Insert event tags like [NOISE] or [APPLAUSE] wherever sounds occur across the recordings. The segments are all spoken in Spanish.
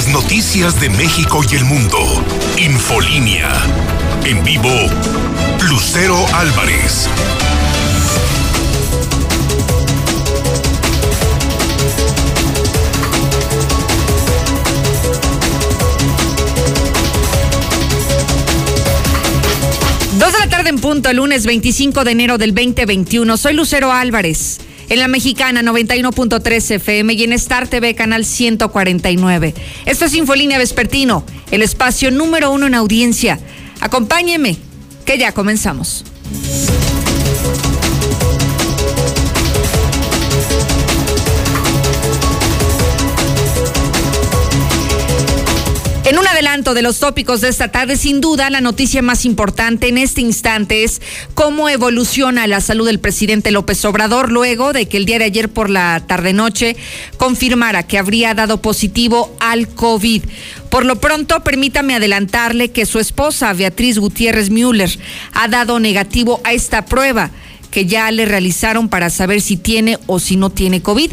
las noticias de México y el mundo. Infolínea. En vivo, Lucero Álvarez. Dos de la tarde en punto, lunes 25 de enero del 2021. Soy Lucero Álvarez en la mexicana 91.3 FM y en Star TV canal 149. Esto es Infolínea Vespertino, el espacio número uno en audiencia. Acompáñeme, que ya comenzamos. Adelanto de los tópicos de esta tarde, sin duda la noticia más importante en este instante es cómo evoluciona la salud del presidente López Obrador luego de que el día de ayer por la tarde-noche confirmara que habría dado positivo al COVID. Por lo pronto, permítame adelantarle que su esposa, Beatriz Gutiérrez Müller, ha dado negativo a esta prueba que ya le realizaron para saber si tiene o si no tiene COVID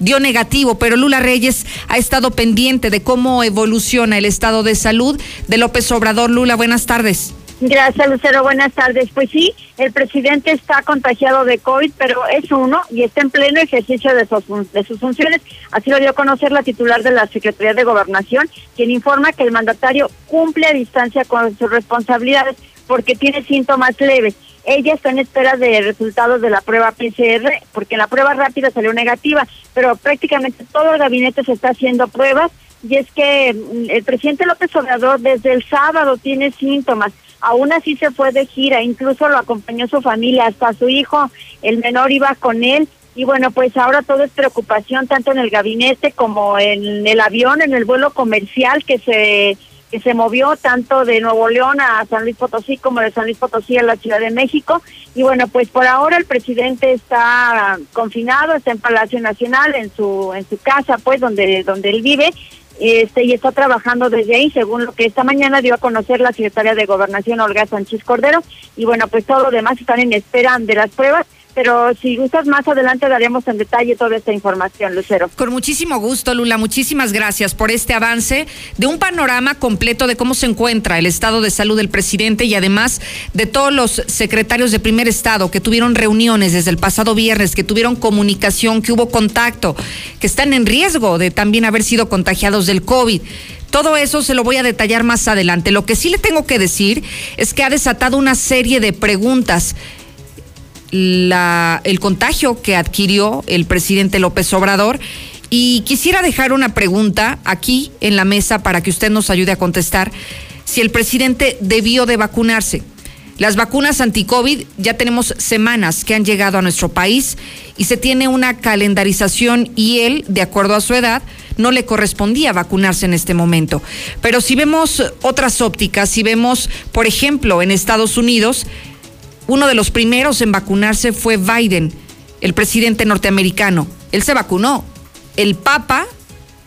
dio negativo, pero Lula Reyes ha estado pendiente de cómo evoluciona el estado de salud de López Obrador. Lula, buenas tardes. Gracias, Lucero. Buenas tardes. Pues sí, el presidente está contagiado de COVID, pero es uno y está en pleno ejercicio de sus, de sus funciones. Así lo dio a conocer la titular de la Secretaría de Gobernación, quien informa que el mandatario cumple a distancia con sus responsabilidades porque tiene síntomas leves. Ella está en espera de resultados de la prueba PCR, porque la prueba rápida salió negativa, pero prácticamente todo el gabinete se está haciendo pruebas y es que mm, el presidente López Obrador desde el sábado tiene síntomas. Aún así se fue de gira, incluso lo acompañó su familia, hasta su hijo, el menor iba con él. Y bueno, pues ahora todo es preocupación, tanto en el gabinete como en el avión, en el vuelo comercial que se que se movió tanto de Nuevo León a San Luis Potosí como de San Luis Potosí a la Ciudad de México. Y bueno, pues por ahora el presidente está confinado, está en Palacio Nacional, en su en su casa, pues donde donde él vive. Este, y está trabajando desde ahí, según lo que esta mañana dio a conocer la secretaria de Gobernación, Olga Sánchez Cordero. Y bueno, pues todo lo demás están en espera de las pruebas pero si gustas más adelante daremos en detalle toda esta información, Lucero. Con muchísimo gusto, Lula. Muchísimas gracias por este avance de un panorama completo de cómo se encuentra el estado de salud del presidente y además de todos los secretarios de primer estado que tuvieron reuniones desde el pasado viernes, que tuvieron comunicación, que hubo contacto, que están en riesgo de también haber sido contagiados del COVID. Todo eso se lo voy a detallar más adelante. Lo que sí le tengo que decir es que ha desatado una serie de preguntas la, el contagio que adquirió el presidente López Obrador. Y quisiera dejar una pregunta aquí en la mesa para que usted nos ayude a contestar si el presidente debió de vacunarse. Las vacunas anti-COVID ya tenemos semanas que han llegado a nuestro país y se tiene una calendarización y él, de acuerdo a su edad, no le correspondía vacunarse en este momento. Pero si vemos otras ópticas, si vemos, por ejemplo, en Estados Unidos, uno de los primeros en vacunarse fue Biden, el presidente norteamericano. Él se vacunó. El Papa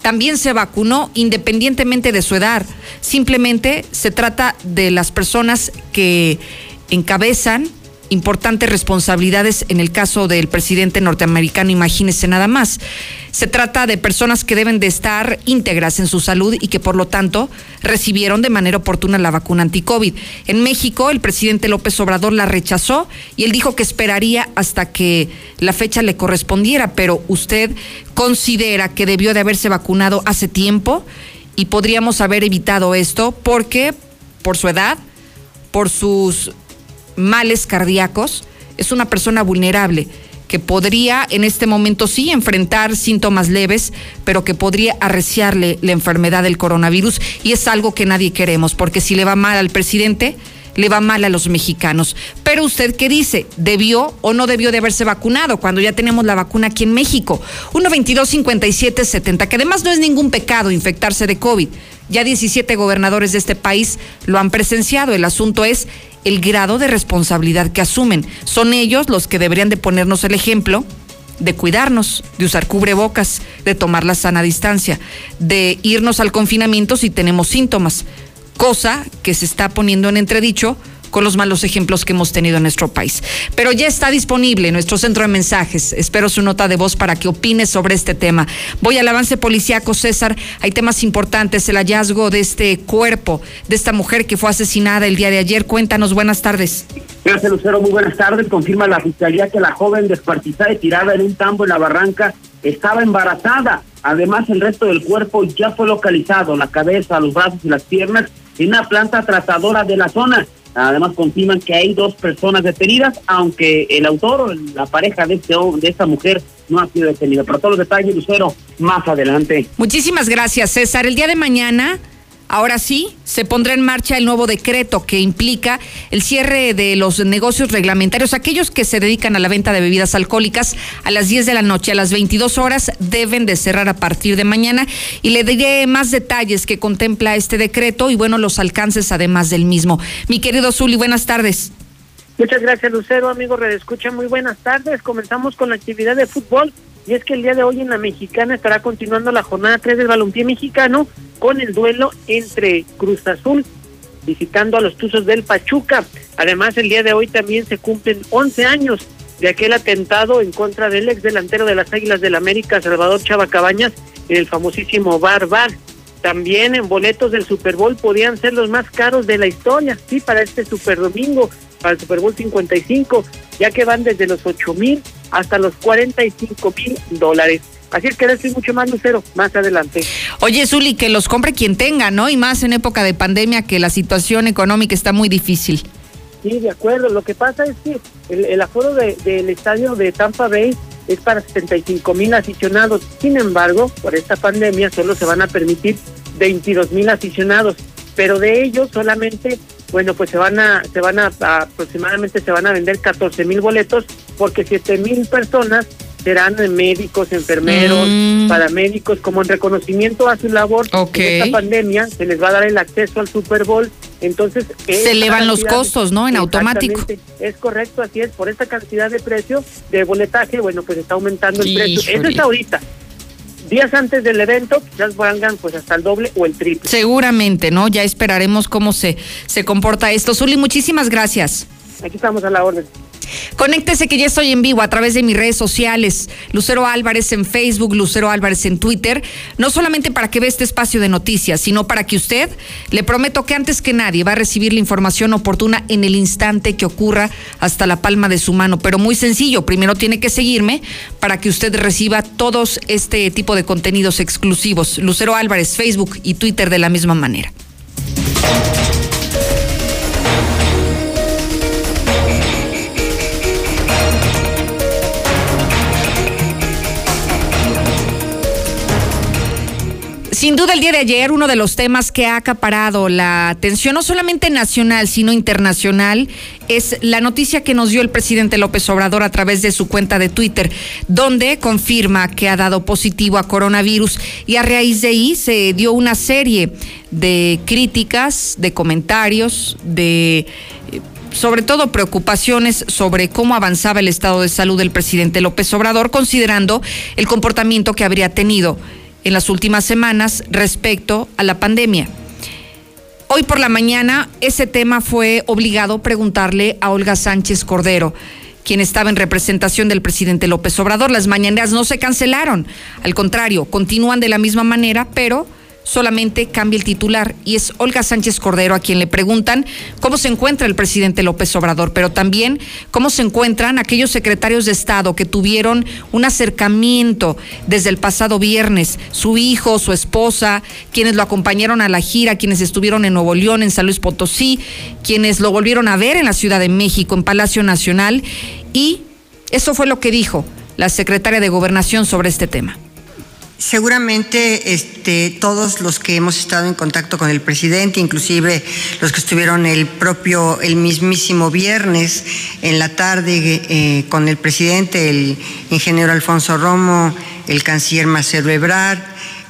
también se vacunó independientemente de su edad. Simplemente se trata de las personas que encabezan importantes responsabilidades en el caso del presidente norteamericano, imagínese nada más. Se trata de personas que deben de estar íntegras en su salud y que por lo tanto recibieron de manera oportuna la vacuna anti-COVID. En México, el presidente López Obrador la rechazó y él dijo que esperaría hasta que la fecha le correspondiera, pero usted considera que debió de haberse vacunado hace tiempo y podríamos haber evitado esto porque por su edad, por sus males cardíacos, es una persona vulnerable que podría en este momento sí enfrentar síntomas leves, pero que podría arreciarle la enfermedad del coronavirus y es algo que nadie queremos, porque si le va mal al presidente, le va mal a los mexicanos. Pero usted qué dice, ¿debió o no debió de haberse vacunado cuando ya tenemos la vacuna aquí en México? 122 57 70, que además no es ningún pecado infectarse de COVID. Ya 17 gobernadores de este país lo han presenciado. El asunto es el grado de responsabilidad que asumen. Son ellos los que deberían de ponernos el ejemplo de cuidarnos, de usar cubrebocas, de tomar la sana distancia, de irnos al confinamiento si tenemos síntomas, cosa que se está poniendo en entredicho con los malos ejemplos que hemos tenido en nuestro país. Pero ya está disponible nuestro centro de mensajes. Espero su nota de voz para que opine sobre este tema. Voy al avance policíaco, César. Hay temas importantes, el hallazgo de este cuerpo, de esta mujer que fue asesinada el día de ayer. Cuéntanos, buenas tardes. Gracias, Lucero. Muy buenas tardes. Confirma la fiscalía que la joven descuartizada y tirada en un tambo en la barranca estaba embarazada. Además, el resto del cuerpo ya fue localizado, la cabeza, los brazos y las piernas, en una planta tratadora de la zona. Además, confirman que hay dos personas detenidas, aunque el autor la pareja de, este, esta mujer no ha sido detenido. Pero todos los detalles, Lucero, más adelante. Muchísimas gracias, César. El día de mañana Ahora sí, se pondrá en marcha el nuevo decreto que implica el cierre de los negocios reglamentarios. Aquellos que se dedican a la venta de bebidas alcohólicas a las 10 de la noche, a las 22 horas, deben de cerrar a partir de mañana. Y le diré más detalles que contempla este decreto y, bueno, los alcances además del mismo. Mi querido Zuli, buenas tardes. Muchas gracias, Lucero. Amigo Redescucha, muy buenas tardes. Comenzamos con la actividad de fútbol. Y es que el día de hoy en la mexicana estará continuando la jornada 3 del balompié mexicano con el duelo entre Cruz Azul visitando a los Tuzos del Pachuca. Además, el día de hoy también se cumplen 11 años de aquel atentado en contra del ex delantero de las Águilas del América, Salvador Chava Cabañas, en el famosísimo Bar Bar. También en boletos del Super Bowl podían ser los más caros de la historia, sí, para este Super Domingo, para el Super Bowl 55, ya que van desde los 8 mil hasta los 45 mil dólares. Así es que ahora estoy mucho más lucero más adelante. Oye, Zuli, que los compre quien tenga, ¿no? Y más en época de pandemia que la situación económica está muy difícil. Sí, de acuerdo. Lo que pasa es que el, aforo del estadio de Tampa Bay es para 75 mil aficionados. Sin embargo, por esta pandemia solo se van a permitir 22 mil aficionados, pero de ellos solamente, bueno, pues se van a, se van a, aproximadamente se van a vender 14 mil boletos porque 7 mil personas serán médicos, enfermeros, mm. paramédicos, como en reconocimiento a su labor en esta pandemia, se les va a dar el acceso al Super Bowl. Entonces, se elevan los costos, ¿no? En automático. Es correcto, así es. Por esta cantidad de precio de boletaje, bueno, pues está aumentando el precio. Eso es ahorita. Días antes del evento, quizás valgan pues hasta el doble o el triple. Seguramente, ¿no? Ya esperaremos cómo se, se comporta esto. Zuli, muchísimas gracias. Aquí estamos a la orden. Conéctese que ya estoy en vivo a través de mis redes sociales, Lucero Álvarez en Facebook, Lucero Álvarez en Twitter, no solamente para que vea este espacio de noticias, sino para que usted, le prometo que antes que nadie va a recibir la información oportuna en el instante que ocurra hasta la palma de su mano, pero muy sencillo, primero tiene que seguirme para que usted reciba todos este tipo de contenidos exclusivos, Lucero Álvarez, Facebook y Twitter de la misma manera. Sin duda, el día de ayer, uno de los temas que ha acaparado la atención, no solamente nacional, sino internacional, es la noticia que nos dio el presidente López Obrador a través de su cuenta de Twitter, donde confirma que ha dado positivo a coronavirus y a raíz de ahí se dio una serie de críticas, de comentarios, de eh, sobre todo preocupaciones sobre cómo avanzaba el estado de salud del presidente López Obrador, considerando el comportamiento que habría tenido en las últimas semanas respecto a la pandemia. Hoy por la mañana ese tema fue obligado preguntarle a Olga Sánchez Cordero, quien estaba en representación del presidente López Obrador. Las mañaneras no se cancelaron, al contrario, continúan de la misma manera, pero solamente cambia el titular y es Olga Sánchez Cordero a quien le preguntan cómo se encuentra el presidente López Obrador, pero también cómo se encuentran aquellos secretarios de Estado que tuvieron un acercamiento desde el pasado viernes, su hijo, su esposa, quienes lo acompañaron a la gira, quienes estuvieron en Nuevo León, en San Luis Potosí, quienes lo volvieron a ver en la Ciudad de México, en Palacio Nacional y eso fue lo que dijo la secretaria de Gobernación sobre este tema. Seguramente este, todos los que hemos estado en contacto con el presidente, inclusive los que estuvieron el propio, el mismísimo viernes en la tarde eh, con el presidente, el ingeniero Alfonso Romo, el canciller Marcelo Ebrard,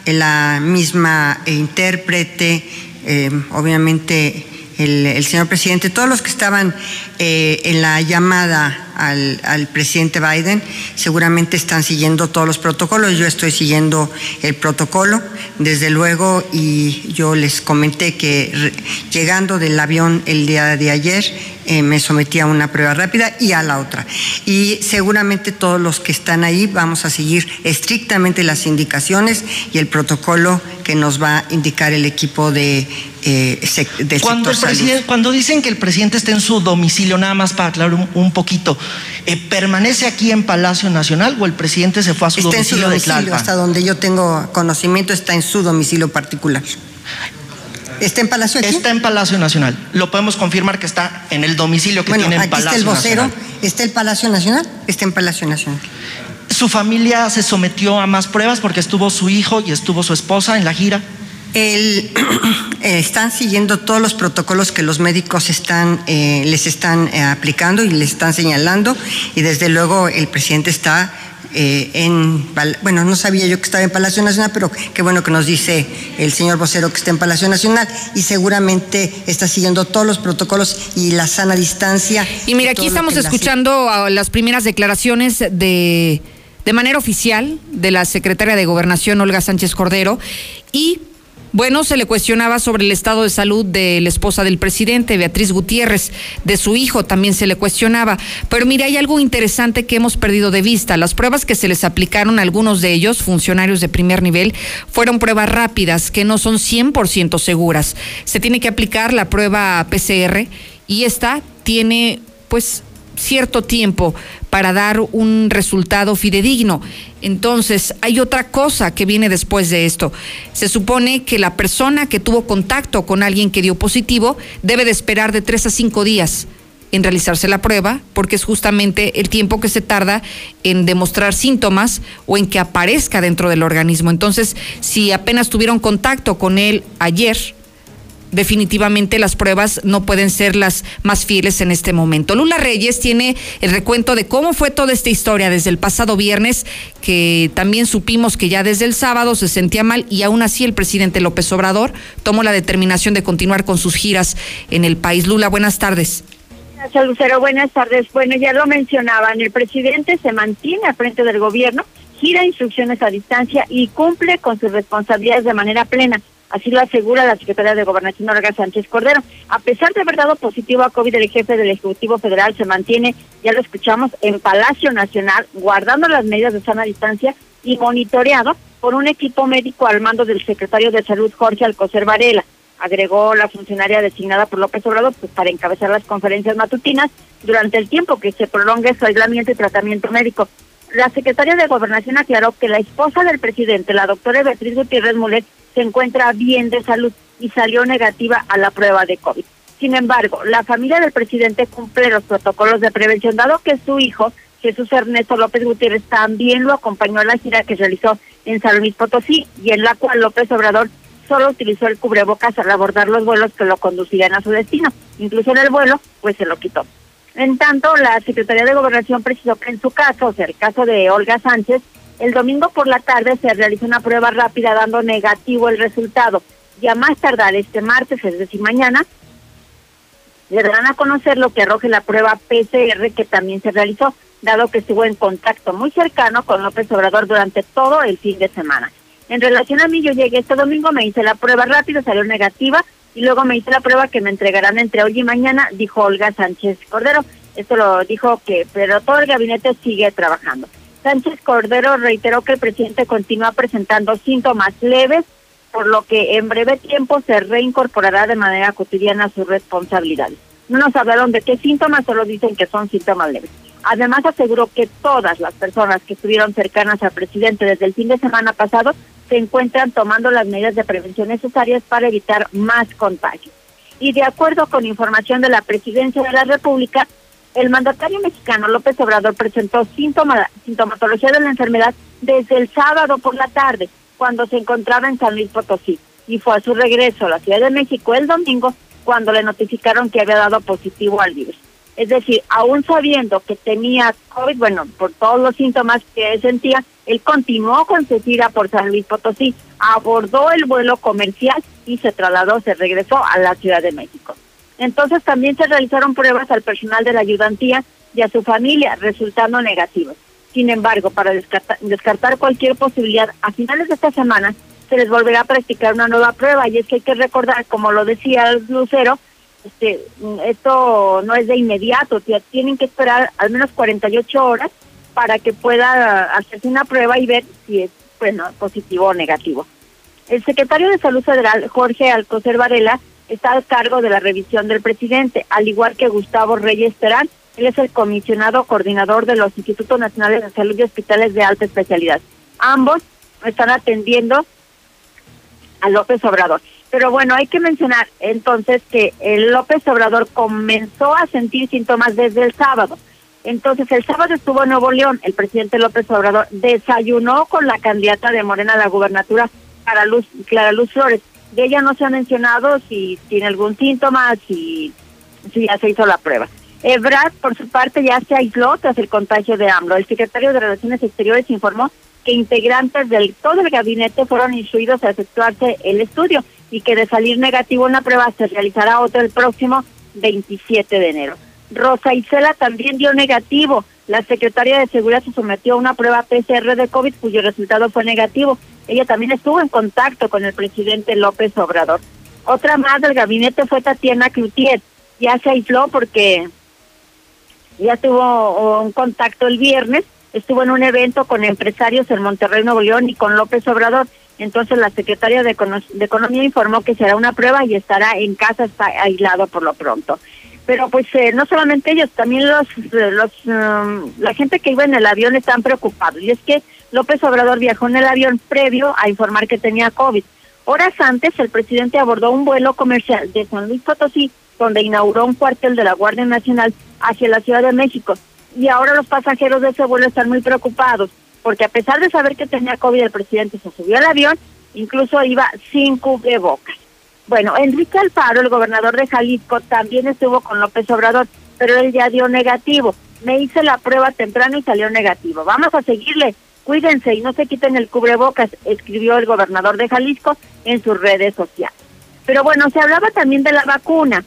la misma intérprete, eh, obviamente el, señor presidente, todos los que estaban eh, en la llamada al, presidente Biden seguramente están siguiendo todos los protocolos. Yo estoy siguiendo el protocolo, desde luego, y yo les comenté que llegando del avión el día de ayer, eh, me sometí a una prueba rápida y a la otra. Y seguramente todos los que están ahí vamos a seguir estrictamente las indicaciones y el protocolo que nos va a indicar el equipo de, eh, cuando, el presidente, cuando dicen que el presidente está en su domicilio, nada más para aclarar un, poquito, eh, ¿permanece aquí en Palacio Nacional o el presidente se fue a su está domicilio, en su domicilio Hasta donde yo tengo conocimiento está en su domicilio particular. ¿Está en Palacio aquí? Está en Palacio Nacional. Lo podemos confirmar que está en el domicilio que tiene en Palacio está el vocero. ¿Está el Palacio Nacional? Está en Palacio Nacional. ¿Su familia se sometió a más pruebas porque estuvo su hijo y estuvo su esposa en la gira? El, [CLEARS THROAT] eh, están siguiendo todos los protocolos que los médicos están, eh, les están eh, aplicando y les están señalando y desde luego el presidente está en, bueno, no sabía yo que estaba en Palacio Nacional, pero qué bueno que nos dice el señor vocero que está en Palacio Nacional y seguramente está siguiendo todos los protocolos y la sana distancia. Y mira, aquí estamos escuchando las primeras declaraciones de, de manera oficial de la secretaria de Gobernación, Olga Sánchez Cordero, y bueno, se le cuestionaba sobre el estado de salud de la esposa del presidente, Beatriz Gutiérrez, de su hijo también se le cuestionaba. Pero mira, hay algo interesante que hemos perdido de vista. Las pruebas que se les aplicaron a algunos de ellos, funcionarios de primer nivel, fueron pruebas rápidas que no son 100% seguras. Se tiene que aplicar la prueba PCR y esta tiene pues cierto tiempo para dar un resultado fidedigno. Entonces, hay otra cosa que viene después de esto. Se supone que la persona que tuvo contacto con alguien que dio positivo debe de esperar de tres a cinco días en realizarse la prueba, porque es justamente el tiempo que se tarda en demostrar síntomas o en que aparezca dentro del organismo. Entonces, si apenas tuvieron contacto con él ayer, definitivamente las pruebas no pueden ser las más fieles en este momento. Lula Reyes tiene el recuento de cómo fue toda esta historia desde el pasado viernes, que también supimos que ya desde el sábado se sentía mal y aún así el presidente López Obrador tomó la determinación de continuar con sus giras en el país. Lula, buenas tardes. Gracias, Lucero. Buenas tardes. Bueno, ya lo mencionaban, el presidente se mantiene al frente del gobierno, gira instrucciones a distancia y cumple con sus responsabilidades de manera plena. Así lo asegura la secretaria de Gobernación, Olga Sánchez Cordero. A pesar de haber dado positivo a COVID, el jefe del Ejecutivo Federal se mantiene, ya lo escuchamos, en Palacio Nacional, guardando las medidas de sana distancia y monitoreado por un equipo médico al mando del secretario de Salud, Jorge Alcocer Varela. Agregó la funcionaria designada por López Obrador pues, para encabezar las conferencias matutinas durante el tiempo que se prolongue su aislamiento y tratamiento médico. La secretaria de Gobernación aclaró que la esposa del presidente, la doctora Beatriz Gutiérrez Mulet, se encuentra bien de salud y salió negativa a la prueba de COVID. Sin embargo, la familia del presidente cumple los protocolos de prevención, dado que su hijo, Jesús Ernesto López Gutiérrez, también lo acompañó a la gira que realizó en San Luis Potosí y en la cual López Obrador solo utilizó el cubrebocas al abordar los vuelos que lo conducirían a su destino. Incluso en el vuelo, pues se lo quitó. En tanto, la Secretaría de Gobernación precisó que en su caso, o sea, el caso de Olga Sánchez, el domingo por la tarde se realizó una prueba rápida dando negativo el resultado. Ya más tardar este martes, es decir, mañana, le darán a conocer lo que arroje la prueba PCR que también se realizó, dado que estuvo en contacto muy cercano con López Obrador durante todo el fin de semana. En relación a mí, yo llegué este domingo, me hice la prueba rápida, salió negativa, y luego me hice la prueba que me entregarán entre hoy y mañana, dijo Olga Sánchez Cordero. Esto lo dijo que, pero todo el gabinete sigue trabajando. Sánchez Cordero reiteró que el presidente continúa presentando síntomas leves, por lo que en breve tiempo se reincorporará de manera cotidiana a sus responsabilidades. No nos hablaron de qué síntomas, solo dicen que son síntomas leves. Además aseguró que todas las personas que estuvieron cercanas al presidente desde el fin de semana pasado se encuentran tomando las medidas de prevención necesarias para evitar más contagios. Y de acuerdo con información de la Presidencia de la República, el mandatario mexicano López Obrador presentó sintomatología de la enfermedad desde el sábado por la tarde, cuando se encontraba en San Luis Potosí, y fue a su regreso a la Ciudad de México el domingo cuando le notificaron que había dado positivo al virus. Es decir, aún sabiendo que tenía COVID, bueno, por todos los síntomas que sentía, él continuó con su gira por San Luis Potosí, abordó el vuelo comercial y se trasladó, se regresó a la Ciudad de México. Entonces también se realizaron pruebas al personal de la ayudantía y a su familia, resultando negativos. Sin embargo, para descartar, cualquier posibilidad, a finales de esta semana se les volverá a practicar una nueva prueba y es que hay que recordar, como lo decía Lucero, este, esto no es de inmediato, tienen que esperar al menos 48 horas para que pueda hacerse una prueba y ver si es bueno, positivo o negativo. El secretario de Salud Federal, Jorge Alcocer Varela, está a cargo de la revisión del presidente, al igual que Gustavo Reyes Terán, él es el comisionado coordinador de los Institutos Nacionales de Salud y Hospitales de Alta Especialidad. Ambos están atendiendo a López Obrador. Pero bueno, hay que mencionar entonces que el López Obrador comenzó a sentir síntomas desde el sábado. Entonces, el sábado estuvo en Nuevo León, el presidente López Obrador desayunó con la candidata de Morena a la gubernatura, Clara Luz, Clara Luz Flores. De ella no se ha mencionado si tiene algún síntoma, si, si ya se hizo la prueba. Ebrard, por su parte, ya se aisló tras el contagio de AMLO. El secretario de Relaciones Exteriores informó que integrantes del todo el gabinete fueron instruidos a efectuarse el estudio y que de salir negativo en la prueba se realizará otro el próximo 27 de enero. Rosa Isela también dio negativo. La secretaria de Seguridad se sometió a una prueba PCR de COVID cuyo resultado fue negativo. Ella también estuvo en contacto con el presidente López Obrador. Otra más del gabinete fue Tatiana Cloutier. Ya se aisló porque ya tuvo un contacto el viernes, estuvo en un evento con empresarios en Monterrey, Nuevo León y con López Obrador. Entonces la secretaria de, Economía informó que será una prueba y estará en casa, está aislado por lo pronto. Pero pues eh, no solamente ellos, también los, los um, la gente que iba en el avión están preocupados. Y es que López Obrador viajó en el avión previo a informar que tenía COVID. Horas antes, el presidente abordó un vuelo comercial de San Luis Potosí, donde inauguró un cuartel de la Guardia Nacional hacia la Ciudad de México. Y ahora los pasajeros de ese vuelo están muy preocupados, porque a pesar de saber que tenía COVID, el presidente se subió al avión, incluso iba sin cubrebocas. Bueno, Enrique Alfaro, el gobernador de Jalisco, también estuvo con López Obrador, pero él ya dio negativo. Me hice la prueba temprano y salió negativo. Vamos a seguirle. Cuídense y no se quiten el cubrebocas, escribió el gobernador de Jalisco en sus redes sociales. Pero bueno, se hablaba también de la vacuna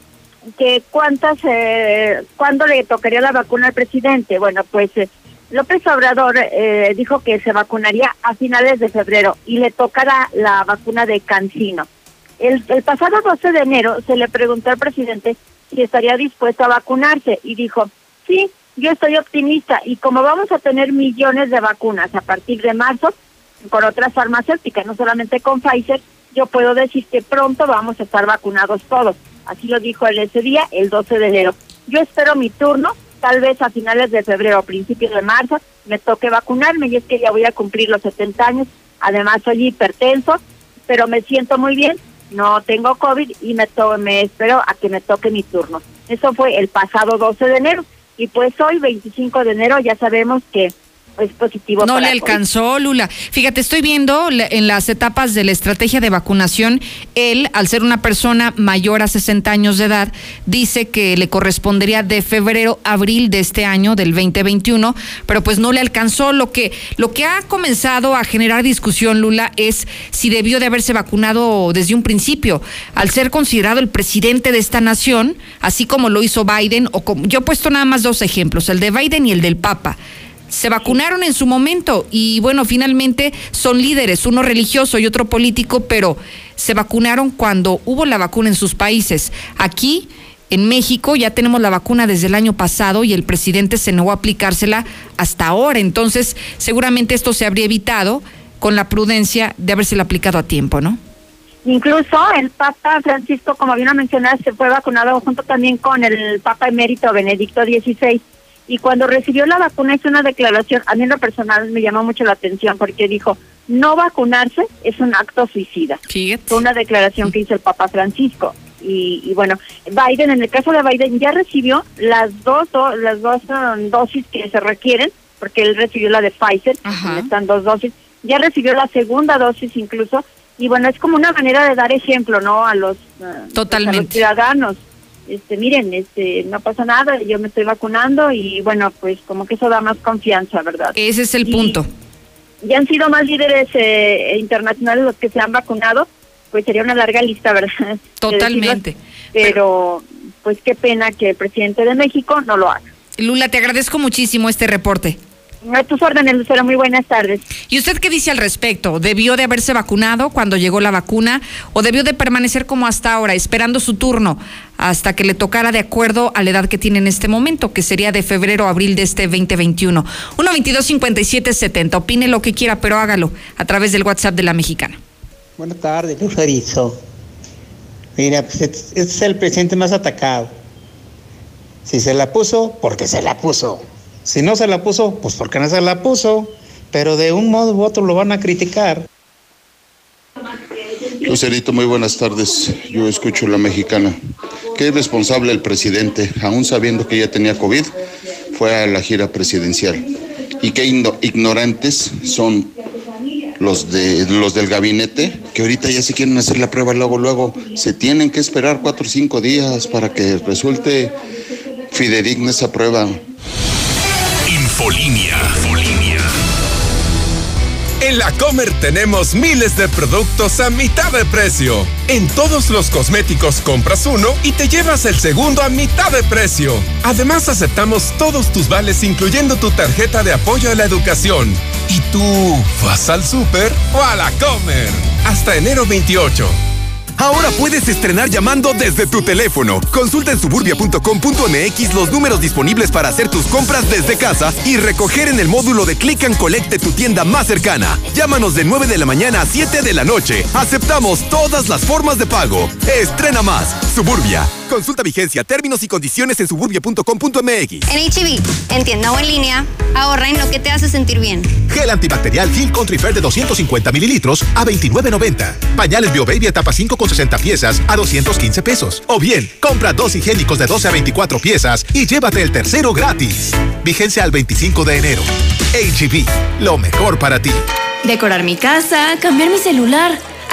que cuántas, eh, cuándo le tocaría la vacuna al presidente. Bueno, pues eh, López Obrador eh, dijo que se vacunaría a finales de febrero y le tocará la vacuna de Cancino. El, pasado 12 de enero se le preguntó al presidente si estaría dispuesto a vacunarse y dijo, sí, yo estoy optimista y como vamos a tener millones de vacunas a partir de marzo con otras farmacéuticas, no solamente con Pfizer, yo puedo decir que pronto vamos a estar vacunados todos. Así lo dijo él ese día, el 12 de enero. Yo espero mi turno, tal vez a finales de febrero o principios de marzo, me toque vacunarme y es que ya voy a cumplir los 70 años. Además soy hipertenso, pero me siento muy bien, no tengo COVID y me, me espero a que me toque mi turno. Eso fue el pasado 12 de enero. Y pues hoy, 25 de enero, ya sabemos que es positivo. No le alcanzó, Lula. Fíjate, estoy viendo en las etapas de la estrategia de vacunación, él, al ser una persona mayor a 60 años de edad, dice que le correspondería de febrero a abril de este año, del 2021, pero pues no le alcanzó. Lo que, lo que ha comenzado a generar discusión, Lula, es si debió de haberse vacunado desde un principio. Al ser considerado el presidente de esta nación, así como lo hizo Biden, o como, yo he puesto nada más dos ejemplos, el de Biden y el del Papa se vacunaron en su momento y bueno, finalmente son líderes, uno religioso y otro político, pero se vacunaron cuando hubo la vacuna en sus países. Aquí, en México, ya tenemos la vacuna desde el año pasado y el presidente se negó a aplicársela hasta ahora. Entonces, seguramente esto se habría evitado con la prudencia de habérsela aplicado a tiempo, ¿no? Incluso el Papa Francisco, como bien mencionaste, fue vacunado junto también con el Papa emérito Benedicto XVI y cuando recibió la vacuna hizo una declaración, a mí en lo personal me llamó mucho la atención porque dijo, no vacunarse es un acto suicida. Fue una declaración que hizo el Papa Francisco. Y, bueno, Biden, en el caso de Biden, ya recibió las dos, las dos um, dosis que se requieren, porque él recibió la de Pfizer, están dos dosis, ya recibió la segunda dosis incluso, y bueno, es como una manera de dar ejemplo, ¿no? A los, uh, Totalmente. Pues, a los ciudadanos este, miren, este, no pasa nada, yo me estoy vacunando y bueno, pues como que eso da más confianza, ¿verdad? Ese es el punto. Ya han sido más líderes eh, internacionales los que se han vacunado, pues sería una larga lista, ¿verdad? [LAUGHS] Totalmente. pero pues qué pena que el presidente de México no lo haga. Lula, te agradezco muchísimo este reporte. A tus órdenes, Lucero. Muy buenas tardes. ¿Y usted qué dice al respecto? ¿Debió de haberse vacunado cuando llegó la vacuna o debió de permanecer como hasta ahora, esperando su turno hasta que le tocara de acuerdo a la edad que tiene en este momento, que sería de febrero a abril de este 2021? 1-22-57-70. Opine lo que quiera, pero hágalo a través del WhatsApp de la mexicana. Buenas tardes, Lucerizo. Mira, pues este es el presidente más atacado. Si se la puso, porque se la puso. Si no se la puso, pues porque no se la puso. Pero de un modo u otro lo van a criticar. Lucerito, muy buenas tardes. Yo escucho la mexicana. Qué responsable el presidente, aún sabiendo que ya tenía COVID, fue a la gira presidencial. Y qué ignorantes son los de los del gabinete que ahorita ya se quieren hacer la prueba luego luego se tienen que esperar cuatro o cinco días para que resulte fidedigna esa prueba Infolinia. En la Comer tenemos miles de productos a mitad de precio. En todos los cosméticos compras uno y te llevas el segundo a mitad de precio. Además aceptamos todos tus vales incluyendo tu tarjeta de apoyo a la educación. ¿Y tú vas al súper o a la Comer? Hasta enero 28. Ahora puedes estrenar llamando desde tu teléfono. Consulta en suburbia.com.mx los números disponibles para hacer tus compras desde casa y recoger en el módulo de Click and Collect de tu tienda más cercana. Llámanos de 9 de la mañana a 7 de la noche. Aceptamos todas las formas de pago. Estrena más. Suburbia. Consulta vigencia, términos y condiciones en suburbia.com.mx. En HB, e en tienda o en línea, ahorra en lo que te hace sentir bien. Gel antibacterial Gil Country Fair de 250 mililitros a 29.90. Pañales BioBaby etapa 5 con 60 piezas a 215 pesos. O bien, compra dos higiénicos de 12 a 24 piezas y llévate el tercero gratis. Vigencia al 25 de enero. HB, e lo mejor para ti. Decorar mi casa, cambiar mi celular,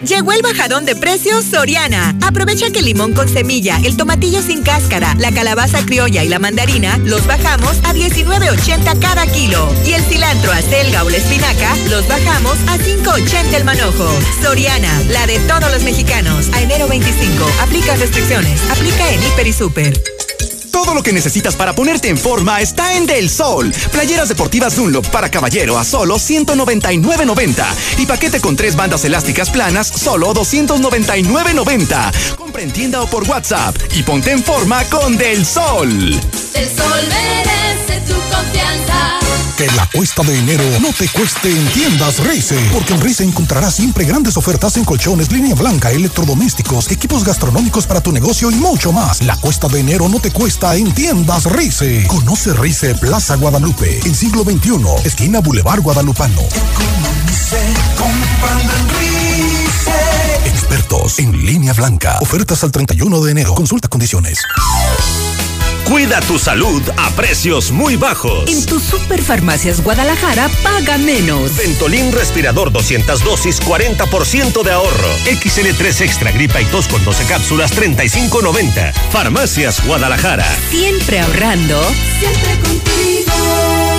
Llegó el bajadón de precios Soriana. Aprovecha que el limón con semilla, el tomatillo sin cáscara, la calabaza criolla y la mandarina los bajamos a 19.80 cada kilo. Y el cilantro, acelga o la espinaca los bajamos a 5.80 el manojo. Soriana, la de todos los mexicanos. A enero 25. Aplica restricciones. Aplica en Hiper y Super. Todo lo que necesitas para ponerte en forma está en Del Sol. Playeras deportivas Dunlop para caballero a solo 199.90 y paquete con tres bandas elásticas planas solo 299.90. Compra en tienda o por WhatsApp y ponte en forma con Del Sol. Del Sol merece tu confianza. Que la cuesta de enero no te cueste en tiendas Rice, porque en Rice encontrarás siempre grandes ofertas en colchones, línea blanca, electrodomésticos, equipos gastronómicos para tu negocio y mucho más. La cuesta de enero no te cuesta en tiendas Rice. Conoce Rice Plaza Guadalupe, en siglo XXI, esquina Boulevard Guadalupano. Expertos en línea blanca. Ofertas al 31 de enero. Consulta condiciones. Cuida tu salud a precios muy bajos. En tus superfarmacias Guadalajara paga menos. Ventolin respirador 200 dosis, 40% de ahorro. XL3 extra gripa y tos con 12 cápsulas, 35.90. Farmacias Guadalajara. Siempre ahorrando. Siempre contigo.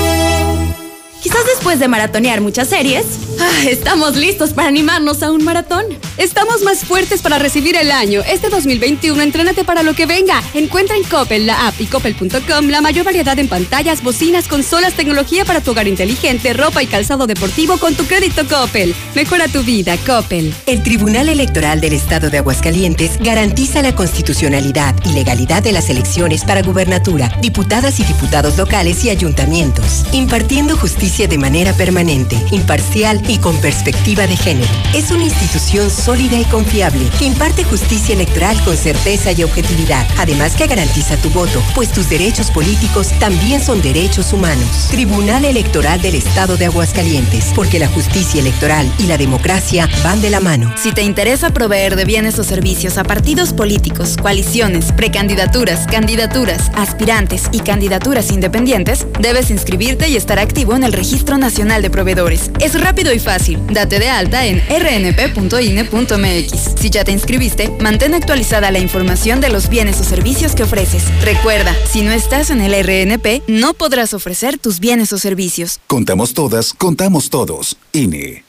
Quizás después de maratonear muchas series, ah, estamos listos para animarnos a un maratón. Estamos más fuertes para recibir el año. Este 2021, entrénate para lo que venga. Encuentra en Coppel, la app y coppel.com la mayor variedad en pantallas, bocinas, consolas, tecnología para tu hogar inteligente, ropa y calzado deportivo con tu crédito Coppel. Mejora tu vida, Coppel. El Tribunal Electoral del Estado de Aguascalientes garantiza la constitucionalidad y legalidad de las elecciones para gubernatura, diputadas y diputados locales y ayuntamientos, impartiendo justicia de manera permanente, imparcial y con perspectiva de género. Es una institución sólida y confiable que imparte justicia electoral con certeza y objetividad, además que garantiza tu voto, pues tus derechos políticos también son derechos humanos. Tribunal Electoral del Estado de Aguascalientes, porque la justicia electoral y la democracia van de la mano. Si te interesa proveer de bienes o servicios a partidos políticos, coaliciones, precandidaturas, candidaturas, aspirantes y candidaturas independientes, debes inscribirte y estar activo en el Registro Nacional de Proveedores. Es rápido y fácil. Date de alta en rnp.ine.mx. Si ya te inscribiste, mantén actualizada la información de los bienes o servicios que ofreces. Recuerda, si no estás en el RNP, no podrás ofrecer tus bienes o servicios. Contamos todas, contamos todos. INE.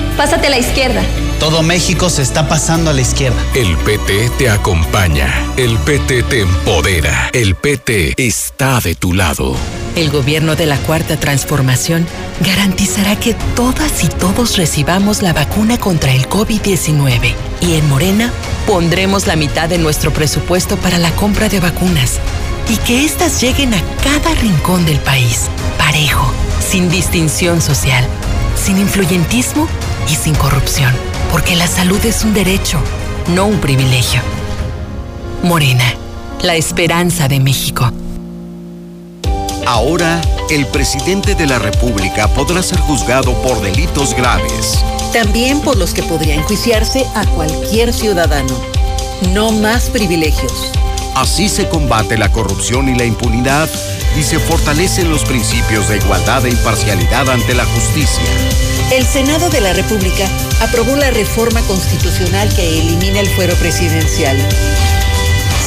Pásate a la izquierda. Todo México se está pasando a la izquierda. El PT te acompaña. El PT te empodera. El PT está de tu lado. El gobierno de la Cuarta Transformación garantizará que todas y todos recibamos la vacuna contra el COVID-19. Y en Morena pondremos la mitad de nuestro presupuesto para la compra de vacunas. Y que éstas lleguen a cada rincón del país, parejo, sin distinción social, sin influyentismo y sin corrupción porque la salud es un derecho, no un privilegio. Morena, la esperanza de México. Ahora, el presidente de la República podrá ser juzgado por delitos graves. También por los que podría enjuiciarse a cualquier ciudadano. No más privilegios. Así se combate la corrupción y la impunidad y se fortalecen los principios de igualdad e imparcialidad ante la justicia. El Senado de la República aprobó la reforma constitucional que elimina el fuero presidencial.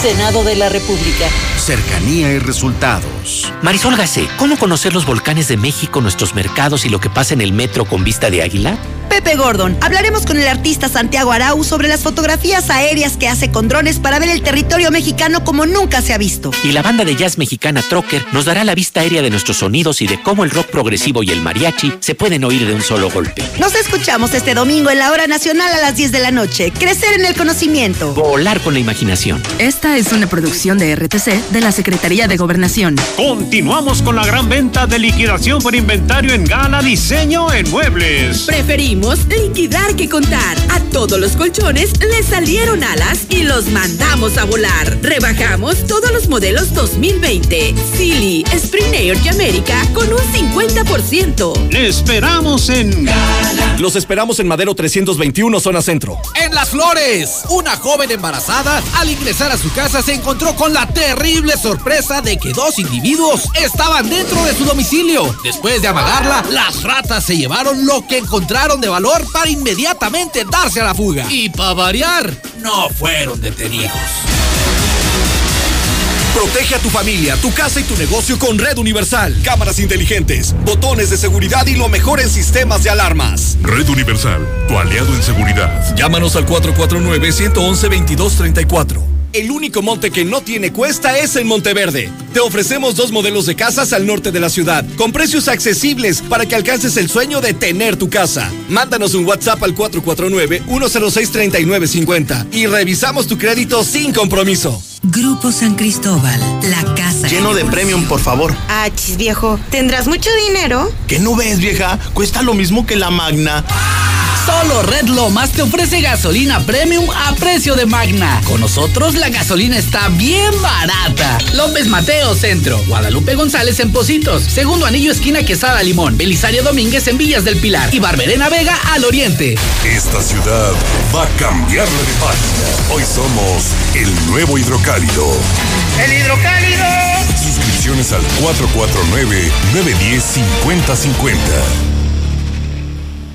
Senado de la República. Cercanía y resultados. Marisol Gacé, ¿cómo conocer los volcanes de México, nuestros mercados y lo que pasa en el metro con vista de águila? Pepe Gordon, hablaremos con el artista Santiago Arau sobre las fotografías aéreas que hace con drones para ver el territorio mexicano como nunca se ha visto. Y la banda de jazz mexicana Trocker nos dará la vista aérea de nuestros sonidos y de cómo el rock progresivo y el mariachi se pueden oír de un solo golpe. Nos escuchamos este domingo en la hora nacional a las 10 de la noche. Crecer en el conocimiento. Volar con la imaginación. Esta es una producción de RTC de la Secretaría de Gobernación. Continuamos con la gran venta de liquidación por inventario en Gala Diseño en Muebles. Preferimos liquidar que contar. A todos los colchones les salieron alas y los mandamos a volar. Rebajamos todos los modelos 2020. Silly, Spring Air y América con un 50%. Le esperamos en Los esperamos en Madero 321, zona centro. En Las Flores, una joven embarazada al ingresar a su casa se encontró con la terrible sorpresa de que dos individuos estaban dentro de su domicilio. Después de amagarla, las ratas se llevaron lo que encontraron de valor para inmediatamente darse a la fuga. Y para variar, no fueron detenidos. Protege a tu familia, tu casa y tu negocio con Red Universal. Cámaras inteligentes, botones de seguridad y lo mejor en sistemas de alarmas. Red Universal, tu aliado en seguridad. Llámanos al 449-111-2234. El único monte que no tiene cuesta es en Monteverde. Te ofrecemos dos modelos de casas al norte de la ciudad, con precios accesibles para que alcances el sueño de tener tu casa. Mándanos un WhatsApp al 449-106-3950 y revisamos tu crédito sin compromiso. Grupo San Cristóbal, la casa. Lleno de premium, por favor. Ah, chis, viejo. ¿Tendrás mucho dinero? ¿Qué no ves, vieja? Cuesta lo mismo que la Magna. Solo Red Lomas te ofrece gasolina premium a precio de Magna. Con nosotros la gasolina está bien barata. López Mateo Centro, Guadalupe González en Positos, Segundo Anillo Esquina Quesada Limón, Belisario Domínguez en Villas del Pilar y Barberena Vega al Oriente. Esta ciudad va a cambiarle de página. Hoy somos el nuevo hidrocálido. ¡El hidrocálido! Suscripciones al 449-910-5050.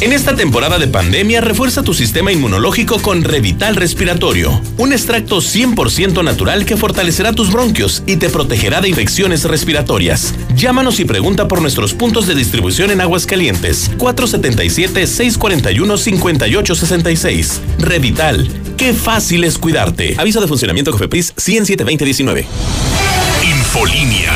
En esta temporada de pandemia, refuerza tu sistema inmunológico con Revital Respiratorio, un extracto 100% natural que fortalecerá tus bronquios y te protegerá de infecciones respiratorias. Llámanos y pregunta por nuestros puntos de distribución en Aguascalientes. 477-641-5866. Revital, qué fácil es cuidarte. Aviso de funcionamiento Cofepris 1072019. Infolinia.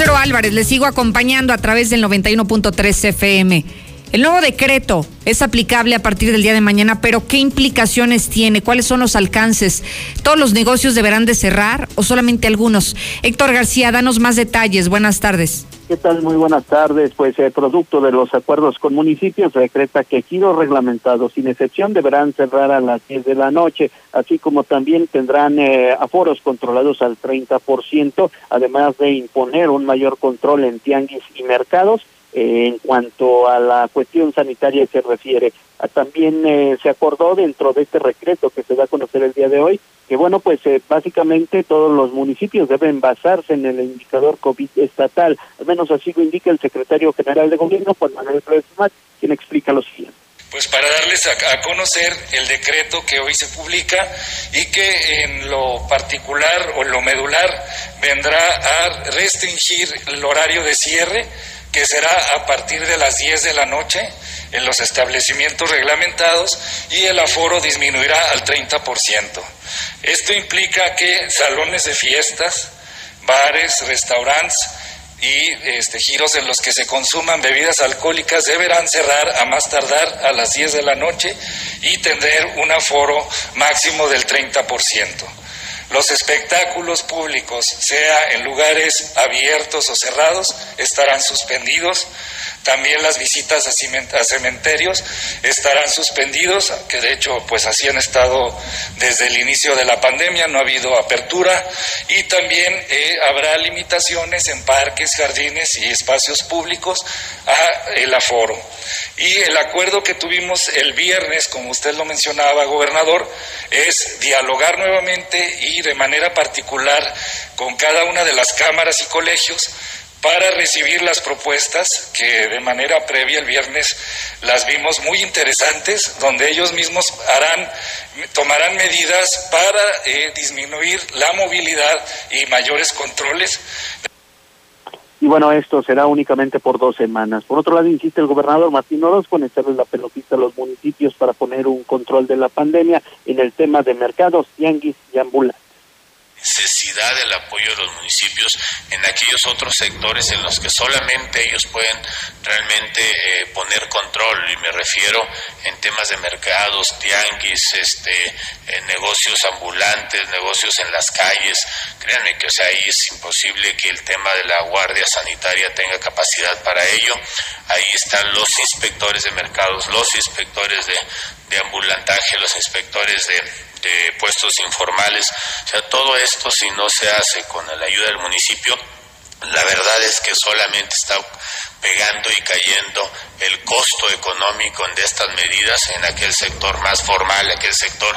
Álvarez, les sigo acompañando a través del 91.3 FM. El nuevo decreto es aplicable a partir del día de mañana, pero ¿qué implicaciones tiene? ¿Cuáles son los alcances? ¿Todos los negocios deberán de cerrar o solamente algunos? Héctor García, danos más detalles. Buenas tardes. ¿Qué tal? Muy buenas tardes. Pues el producto de los acuerdos con municipios decreta que giros reglamentados, sin excepción, deberán cerrar a las 10 de la noche, así como también tendrán eh, aforos controlados al 30%, además de imponer un mayor control en tianguis y mercados en cuanto a la cuestión sanitaria se refiere. Ah, también eh, se acordó dentro de este decreto que se va a conocer el día de hoy que, bueno, pues eh, básicamente todos los municipios deben basarse en el indicador COVID estatal. Al menos así lo indica el secretario general de gobierno, Juan Manuel Pérez quien explica lo siguiente pues para darles a, a, conocer el decreto que hoy se publica y que en lo particular o en lo medular vendrá a restringir el horario de cierre que será a partir de las 10 de la noche en los establecimientos reglamentados y el aforo disminuirá al 30%. Esto implica que salones de fiestas, bares, restaurantes y este, giros en los que se consuman bebidas alcohólicas deberán cerrar a más tardar a las 10 de la noche y tener un aforo máximo del 30%. Los espectáculos públicos, sea en lugares abiertos o cerrados, estarán suspendidos. También las visitas a cementerios estarán suspendidos, que de hecho pues así han estado desde el inicio de la pandemia, no ha habido apertura y también eh, habrá limitaciones en parques, jardines y espacios públicos a el aforo. Y el acuerdo que tuvimos el viernes, como usted lo mencionaba, gobernador, es dialogar nuevamente y de manera particular con cada una de las cámaras y colegios para recibir las propuestas que de manera previa el viernes las vimos muy interesantes, donde ellos mismos harán, tomarán medidas para eh, disminuir la movilidad y mayores controles. Y bueno, esto será únicamente por dos semanas. Por otro lado, insiste el gobernador Martín Orozco en echarle la pelotita a los municipios para poner un control de la pandemia en el tema de mercados, tianguis y ambulantes necesidad del apoyo de los municipios en aquellos otros sectores en los que solamente ellos pueden realmente eh, poner control y me refiero en temas de mercados, tianguis, este, eh, negocios ambulantes, negocios en las calles. Créanme que o sea, ahí es imposible que el tema de la guardia sanitaria tenga capacidad para ello. Ahí están los inspectores de mercados, los inspectores de, de ambulantaje, los inspectores de de puestos informales. O sea, todo esto si no se hace con la ayuda del municipio, la verdad es que solamente está pegando y cayendo el costo económico de estas medidas en aquel sector más formal, aquel sector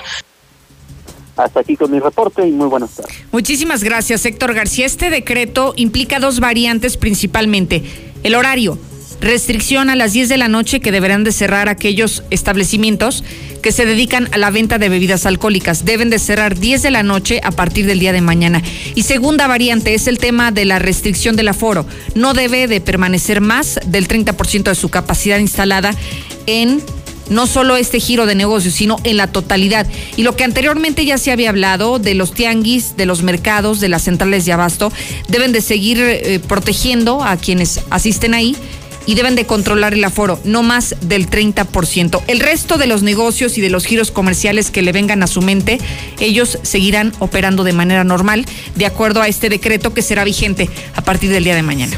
hasta aquí con mi reporte y muy buenas tardes. Muchísimas gracias, Héctor García. Este decreto implica dos variantes principalmente. El horario, restricción a las 10 de la noche que deberán de cerrar aquellos establecimientos que se dedican a la venta de bebidas alcohólicas. Deben de cerrar 10 de la noche a partir del día de mañana. Y segunda variante es el tema de la restricción del aforo. No debe de permanecer más del 30% de su capacidad instalada en no solo este giro de negocios, sino en la totalidad. Y lo que anteriormente ya se había hablado de los tianguis, de los mercados, de las centrales de abasto, deben de seguir eh, protegiendo a quienes asisten ahí y deben de controlar el aforo, no más del 30%. El resto de los negocios y de los giros comerciales que le vengan a su mente, ellos seguirán operando de manera normal, de acuerdo a este decreto que será vigente a partir del día de mañana.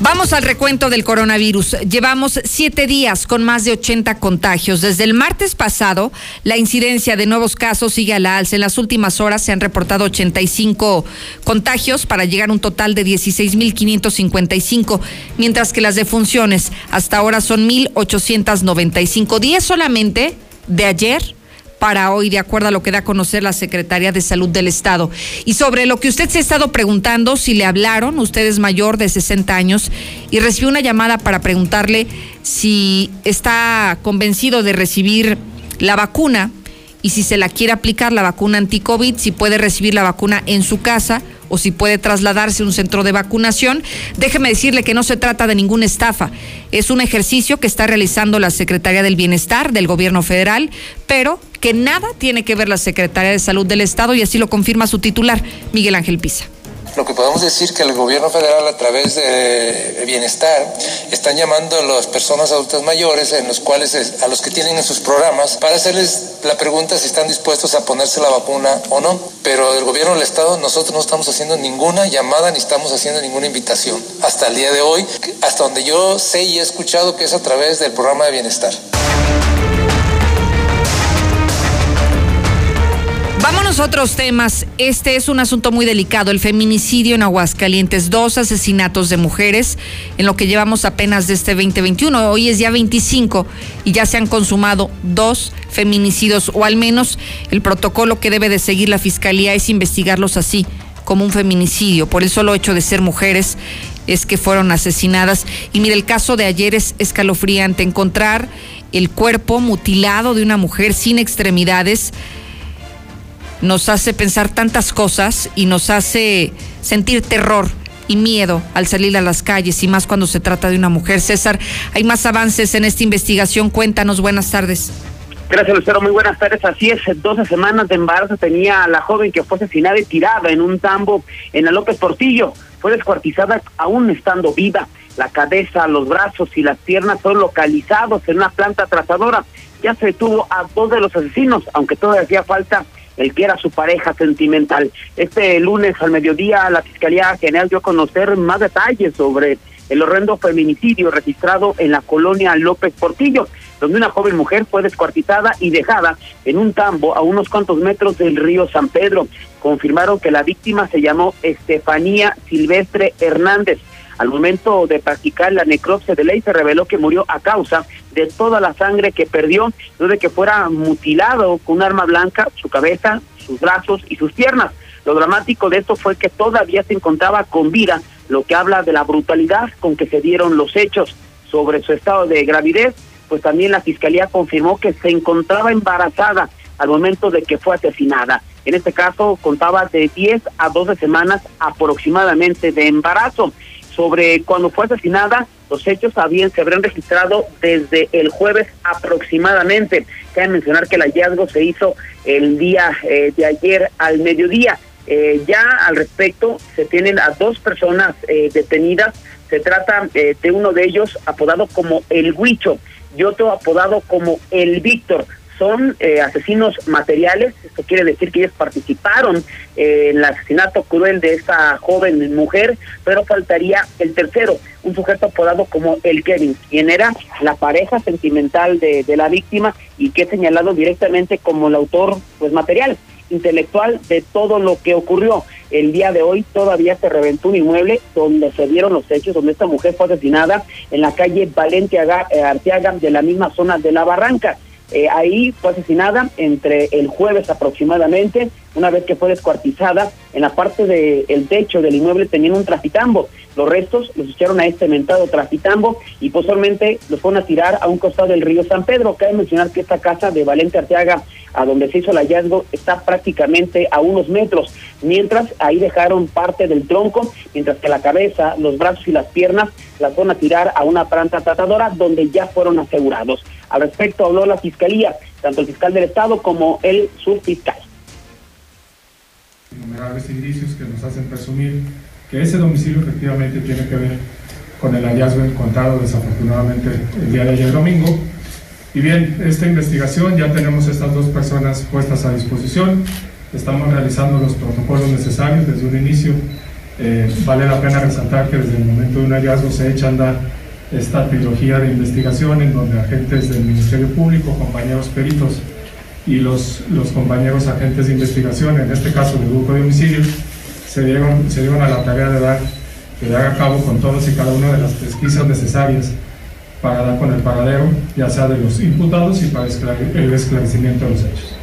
Vamos al recuento del coronavirus. Llevamos siete días con más de 80 contagios. Desde el martes pasado, la incidencia de nuevos casos sigue a la alza. En las últimas horas se han reportado 85 contagios para llegar a un total de 16.555, mientras que las defunciones hasta ahora son 1.895. Días solamente de ayer para hoy, de acuerdo a lo que da a conocer la Secretaría de Salud del Estado. Y sobre lo que usted se ha estado preguntando, si le hablaron, usted es mayor de 60 años y recibió una llamada para preguntarle si está convencido de recibir la vacuna y si se la quiere aplicar, la vacuna anti-COVID, si puede recibir la vacuna en su casa o si puede trasladarse a un centro de vacunación. Déjeme decirle que no se trata de ninguna estafa. Es un ejercicio que está realizando la Secretaría del Bienestar del Gobierno Federal, pero que nada tiene que ver la Secretaría de Salud del Estado y así lo confirma su titular, Miguel Ángel Pisa. Lo que podemos decir que el gobierno federal a través de bienestar están llamando a las personas adultas mayores en los cuales a los que tienen en sus programas para hacerles la pregunta si están dispuestos a ponerse la vacuna o no. Pero del gobierno del estado nosotros no estamos haciendo ninguna llamada ni estamos haciendo ninguna invitación hasta el día de hoy, hasta donde yo sé y he escuchado que es a través del programa de bienestar. Vámonos a otros temas. Este es un asunto muy delicado, el feminicidio en Aguascalientes. Dos asesinatos de mujeres en lo que llevamos apenas de este 2021. Hoy es ya 25 y ya se han consumado dos feminicidios, o al menos el protocolo que debe de seguir la Fiscalía es investigarlos así, como un feminicidio. Por el solo hecho de ser mujeres es que fueron asesinadas. Y mire, el caso de ayer es escalofriante. Encontrar el cuerpo mutilado de una mujer sin extremidades nos hace pensar tantas cosas y nos hace sentir terror y miedo al salir a las calles y más cuando se trata de una mujer. César, hay más avances en esta investigación. Cuéntanos, buenas tardes. Gracias, Lucero. Muy buenas tardes. Así es, 12 semanas de embarazo tenía la joven que fue asesinada y tirada en un tambo en la López Portillo. Fue descuartizada aún estando viva. La cabeza, los brazos y las piernas son localizados en una planta trazadora. Ya se detuvo a dos de los asesinos, aunque todavía hacía falta el que era su pareja sentimental. Este lunes al mediodía la Fiscalía General dio a conocer más detalles sobre el horrendo feminicidio registrado en la colonia López Portillo, donde una joven mujer fue descuartizada y dejada en un tambo a unos cuantos metros del río San Pedro. Confirmaron que la víctima se llamó Estefanía Silvestre Hernández. Al momento de practicar la necropsia de ley se reveló que murió a causa de toda la sangre que perdió, de que fuera mutilado con un arma blanca su cabeza, sus brazos y sus piernas. Lo dramático de esto fue que todavía se encontraba con vida, lo que habla de la brutalidad con que se dieron los hechos sobre su estado de gravidez, pues también la fiscalía confirmó que se encontraba embarazada al momento de que fue asesinada. En este caso contaba de 10 a 12 semanas aproximadamente de embarazo sobre cuando fue asesinada, los hechos habían, se habrían registrado desde el jueves aproximadamente. Cabe mencionar que el hallazgo se hizo el día eh, de ayer al mediodía. Eh, ya al respecto se tienen a dos personas eh, detenidas. Se trata de uno de ellos apodado como el Huicho y otro apodado como el Víctor son eh, asesinos materiales, esto quiere decir que ellos participaron eh, en el asesinato cruel de esta joven mujer, pero faltaría el tercero, un sujeto apodado como el Kevin, quien era la pareja sentimental de, de la víctima y que es señalado directamente como el autor pues material intelectual de todo lo que ocurrió. El día de hoy todavía se reventó un inmueble donde se dieron los hechos, donde esta mujer fue asesinada en la calle Valente eh, Arteaga de la misma zona de la Barranca. Eh, ahí fue asesinada entre el jueves aproximadamente, una vez que fue descuartizada, en la parte del techo del inmueble tenían un trafitambo. Los restos los echaron a este mentado trafitambo y posteriormente los fueron a tirar a un costado del río San Pedro. Cabe mencionar que esta casa de Valente Arteaga, a donde se hizo el hallazgo, está prácticamente a unos metros, mientras ahí dejaron parte del tronco, mientras que la cabeza, los brazos y las piernas las fueron a tirar a una planta tratadora donde ya fueron asegurados. Al respecto habló la Fiscalía, tanto el fiscal del Estado como el subfiscal. Innumerables indicios que nos hacen presumir que ese domicilio efectivamente tiene que ver con el hallazgo encontrado desafortunadamente el día de ayer domingo. Y bien, esta investigación ya tenemos estas dos personas puestas a disposición, estamos realizando los protocolos necesarios desde un inicio. Eh, vale la pena resaltar que desde el momento de un hallazgo se echa a andar esta trilogía de investigación en donde agentes del Ministerio Público, compañeros peritos y los, los compañeros agentes de investigación, en este caso del grupo de homicidios, se dieron, se dieron a la tarea de dar, de dar a cabo con todas y cada una de las pesquisas necesarias para dar con el paradero, ya sea de los imputados y para el esclarecimiento de los hechos.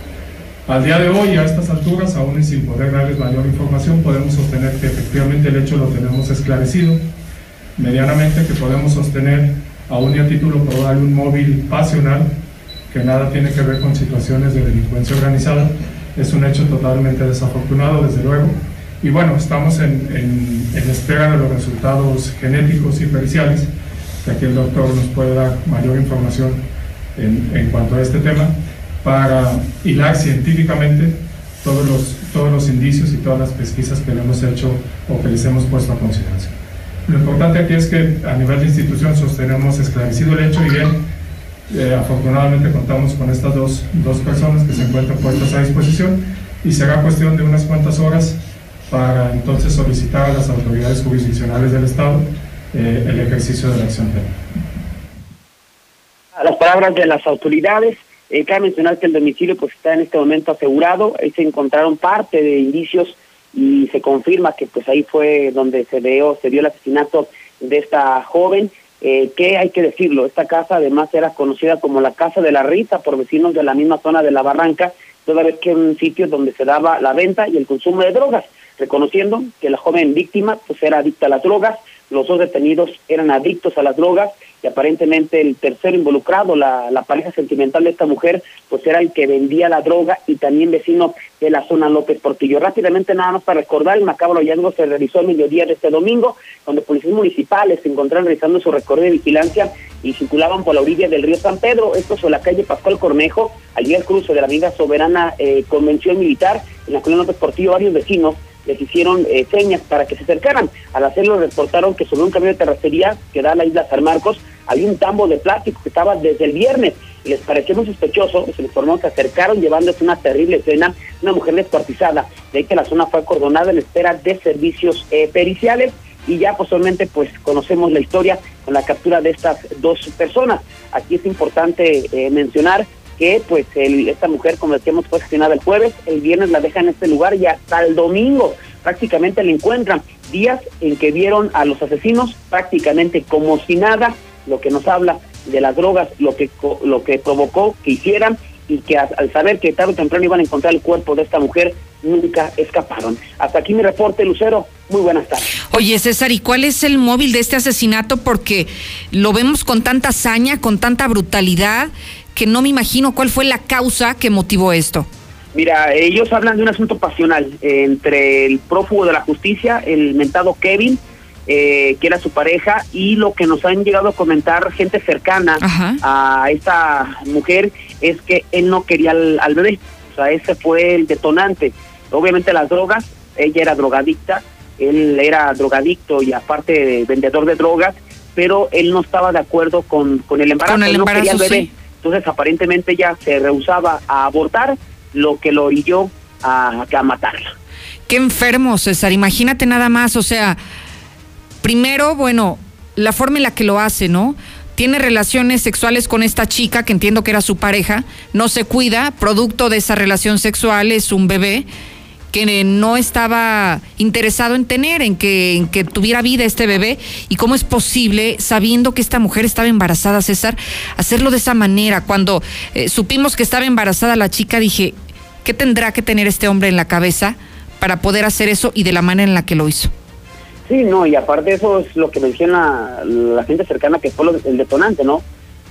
Al día de hoy, a estas alturas, aún y sin poder darles mayor información, podemos sostener que efectivamente el hecho lo tenemos esclarecido, medianamente que podemos sostener aún y a título probable un móvil pasional que nada tiene que ver con situaciones de delincuencia organizada. Es un hecho totalmente desafortunado, desde luego, Y bueno, estamos en, en, espera de los resultados genéticos y periciales, que aquí el doctor nos puede dar mayor información en, en cuanto a este tema, para hilar científicamente todos los, todos los indicios y todas las pesquisas que le hemos hecho o que les hemos puesto a consideración. Lo importante aquí es que a nivel de institución sostenemos esclarecido el hecho y bien, eh, afortunadamente contamos con estas dos, dos personas que se encuentran puestas a disposición y será cuestión de unas cuantas horas para entonces solicitar a las autoridades jurisdiccionales del Estado eh, el ejercicio de la acción penal. A las palabras de las autoridades, eh, cabe mencionar que el domicilio pues está en este momento asegurado, ahí se encontraron parte de indicios y se confirma que pues ahí fue donde se dio, se dio el asesinato de esta joven, eh, que hay que decirlo, esta casa además era conocida como la Casa de la Rita por vecinos de la misma zona de la Barranca, toda vez que era un sitio donde se daba la venta y el consumo de drogas, reconociendo que la joven víctima pues era adicta a las drogas, los dos detenidos eran adictos a las drogas y aparentemente el tercero involucrado, la, la pareja sentimental de esta mujer, pues era el que vendía la droga y también vecino de la zona López Portillo. Rápidamente, nada más para recordar, el macabro hallazgo se realizó el mediodía de este domingo, donde policías municipales se encontraron realizando su recorrido de vigilancia y circulaban por la orilla del río San Pedro, esto sobre la calle Pascual Cornejo, allí al cruce de la Avenida Soberana eh, Convención Militar, en la colonia López Portillo, varios vecinos les hicieron eh, señas para que se acercaran. Al hacerlo reportaron que sobre un camión de terracería que da a la isla San Marcos había un tambo de plástico que estaba desde el viernes y les pareció muy sospechoso, se les informó que acercaron llevándose una terrible escena, una mujer descuartizada, de ahí que la zona fue acordonada en espera de servicios eh, periciales y ya posteriormente pues conocemos la historia con la captura de estas dos personas. Aquí es importante eh, mencionar que pues el, esta mujer, como decíamos, fue asesinada el jueves, el viernes la dejan en este lugar y hasta el domingo prácticamente la encuentran. Días en que vieron a los asesinos prácticamente como si nada, lo que nos habla de las drogas, lo que, lo que provocó que hicieran y que al saber que tarde o temprano iban a encontrar el cuerpo de esta mujer, nunca escaparon. Hasta aquí mi reporte, Lucero. Muy buenas tardes. Oye, César, ¿y cuál es el móvil de este asesinato? Porque lo vemos con tanta hazaña, con tanta brutalidad, que no me imagino cuál fue la causa que motivó esto. Mira, ellos hablan de un asunto pasional entre el prófugo de la justicia, el mentado Kevin, eh, que era su pareja, y lo que nos han llegado a comentar gente cercana Ajá. a esta mujer es que él no quería al, al bebé. O sea, ese fue el detonante. Obviamente las drogas, ella era drogadicta, él era drogadicto y aparte vendedor de drogas, pero él no estaba de acuerdo con, con el embarazo, Con el él no quería al embarazo, bebé. sí. Entonces aparentemente ella se rehusaba a abortar, lo que lo orilló a, a matarla. Qué enfermo, César. Imagínate nada más, o sea, primero, bueno, la forma en la que lo hace, ¿no? Tiene relaciones sexuales con esta chica, que entiendo que era su pareja, no se cuida, producto de esa relación sexual es un bebé que no estaba interesado en tener, en que, en que tuviera vida este bebé. ¿Y cómo es posible, sabiendo que esta mujer estaba embarazada, César, hacerlo de esa manera? Cuando eh, supimos que estaba embarazada la chica, dije, ¿qué tendrá que tener este hombre en la cabeza para poder hacer eso y de la manera en la que lo hizo? Sí, no, y aparte eso es lo que menciona la gente cercana que fue lo- el detonante, ¿no?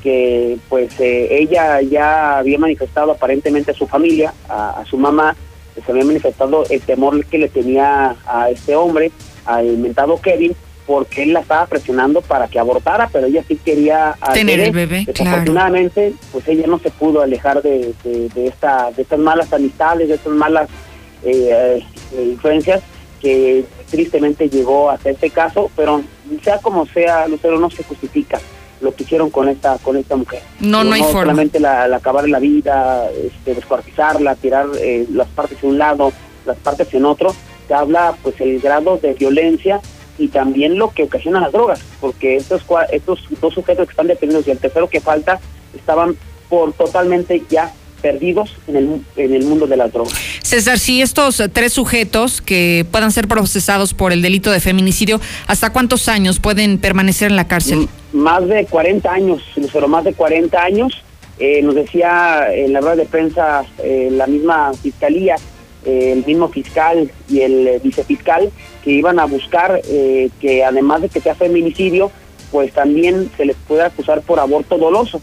Que pues eh, ella ya había manifestado aparentemente a su familia, a, a su mamá, se había manifestado el temor que le tenía a este hombre, al mentado Kevin, porque él la estaba presionando para que abortara, pero ella sí quería Tener el bebé, claro. Desafortunadamente, pues ella no se pudo alejar de, de, de esta, de estas malas amistades, de estas malas eh, eh, influencias que tristemente llegó a este caso, pero sea como sea, Lucero no se justifica lo que hicieron con esta con esta mujer. No, no hay forma. solamente la, la acabar la vida, este, descuartizarla, tirar eh, las partes en un lado, las partes en otro, te habla pues el grado de violencia y también lo que ocasiona las drogas, porque estos cua- estos dos sujetos que están detenidos y el tercero que falta estaban por totalmente ya perdidos en el, en el mundo de las drogas. César, si estos tres sujetos que puedan ser procesados por el delito de feminicidio, ¿hasta cuántos años pueden permanecer en la cárcel? Más de 40 años, Lucero, más de 40 años. Eh, nos decía en la rueda de prensa eh, la misma fiscalía, eh, el mismo fiscal y el eh, vicefiscal que iban a buscar eh, que además de que sea feminicidio, pues también se les puede acusar por aborto doloso.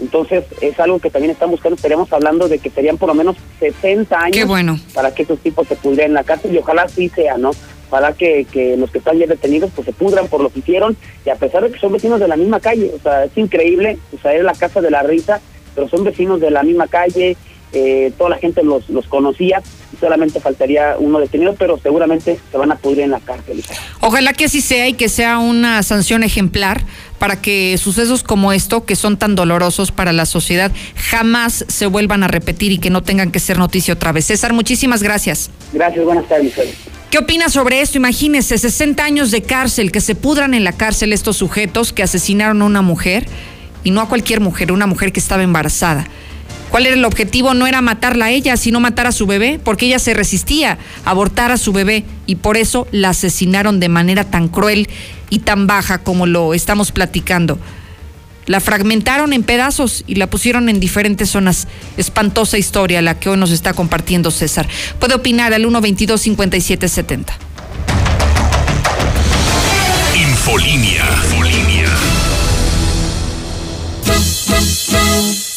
Entonces, es algo que también están buscando. Estaríamos hablando de que serían por lo menos 60 años Qué bueno. para que estos tipos se pudrieran en la cárcel y ojalá sí sea, ¿no? Para que, que los que están ya detenidos pues se pudran por lo que hicieron y a pesar de que son vecinos de la misma calle, o sea, es increíble, o sea, es la casa de la risa, pero son vecinos de la misma calle, eh, toda la gente los, los conocía y solamente faltaría uno detenido, pero seguramente se van a pudrir en la cárcel. Ojalá que así sea y que sea una sanción ejemplar para que sucesos como esto, que son tan dolorosos para la sociedad, jamás se vuelvan a repetir y que no tengan que ser noticia otra vez. César, muchísimas gracias. Gracias, buenas tardes. ¿Qué opinas sobre esto? Imagínese, 60 años de cárcel, que se pudran en la cárcel estos sujetos que asesinaron a una mujer, y no a cualquier mujer, una mujer que estaba embarazada. ¿Cuál era el objetivo? No era matarla a ella, sino matar a su bebé, porque ella se resistía a abortar a su bebé y por eso la asesinaron de manera tan cruel y tan baja como lo estamos platicando. La fragmentaron en pedazos y la pusieron en diferentes zonas. Espantosa historia la que hoy nos está compartiendo César. Puede opinar al 122 5770. Infolínea.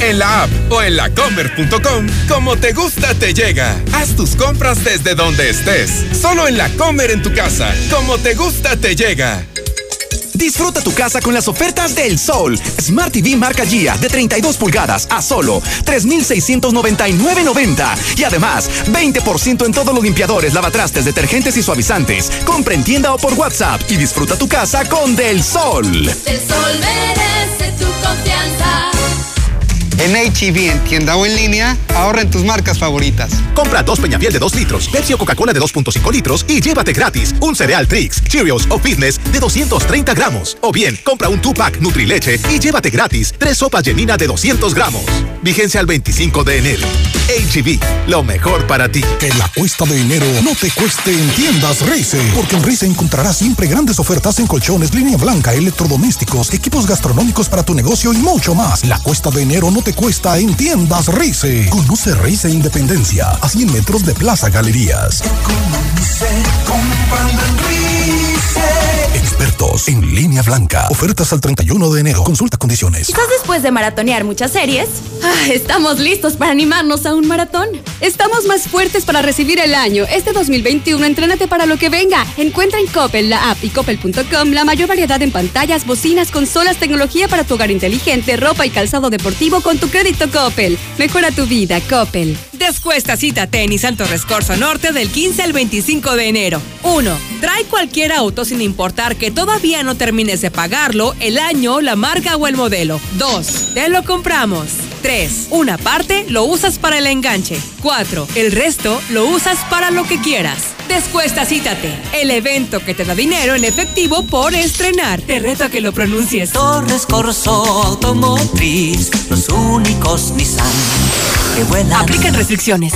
En la app o en lacomer.com, como te gusta te llega. Haz tus compras desde donde estés. Solo en la Comer en tu casa, como te gusta te llega. Disfruta tu casa con las ofertas del Sol. Smart TV marca Gia de 32 pulgadas a solo 3,699.90. Y además, 20% en todos los limpiadores, lavatrastes, detergentes y suavizantes. Compra en tienda o por WhatsApp y disfruta tu casa con Del Sol. El sol merece tu confianza. En HEB, en tienda o en línea, ahorra en tus marcas favoritas. Compra dos Peñafiel de 2 litros, Pepsi o Coca-Cola de 2.5 litros y llévate gratis un cereal Trix, Cheerios o Fitness de 230 gramos. O bien, compra un 2-pack Nutrileche y llévate gratis tres sopas Yenina de 200 gramos. Vigencia al 25 de enero. HEB, lo mejor para ti. Que la cuesta de enero no te cueste en tiendas Rice, porque en Rice encontrarás siempre grandes ofertas en colchones, línea blanca, electrodomésticos, equipos gastronómicos para tu negocio y mucho más. La cuesta de enero no te cuesta en tiendas Rice. Conoce Rice Independencia, a 100 metros de Plaza Galerías. Expertos en línea blanca. Ofertas al 31 de enero. Consulta condiciones. Quizás después de maratonear muchas series, ah, estamos listos para animarnos a un maratón. Estamos más fuertes para recibir el año. Este 2021, entrénate para lo que venga. Encuentra en Coppel, la app y coppel.com la mayor variedad en pantallas, bocinas, consolas, tecnología para tu hogar inteligente, ropa y calzado deportivo con tu crédito Coppel. Mejora tu vida, Coppel. Descuesta cita tenis Santo Rescorso Norte del 15 al 25 de enero. 1. Trae cualquier auto sin importar que todavía no termines de pagarlo, el año, la marca o el modelo. 2. Te lo compramos. 3. Una parte lo usas para el enganche. 4. El resto lo usas para lo que quieras. Descuesta Cítate, el evento que te da dinero en efectivo por estrenar. Te reto a que lo pronuncies. Torres Corso Automotriz, los únicos Nissan que vuelan. Aplican restricciones.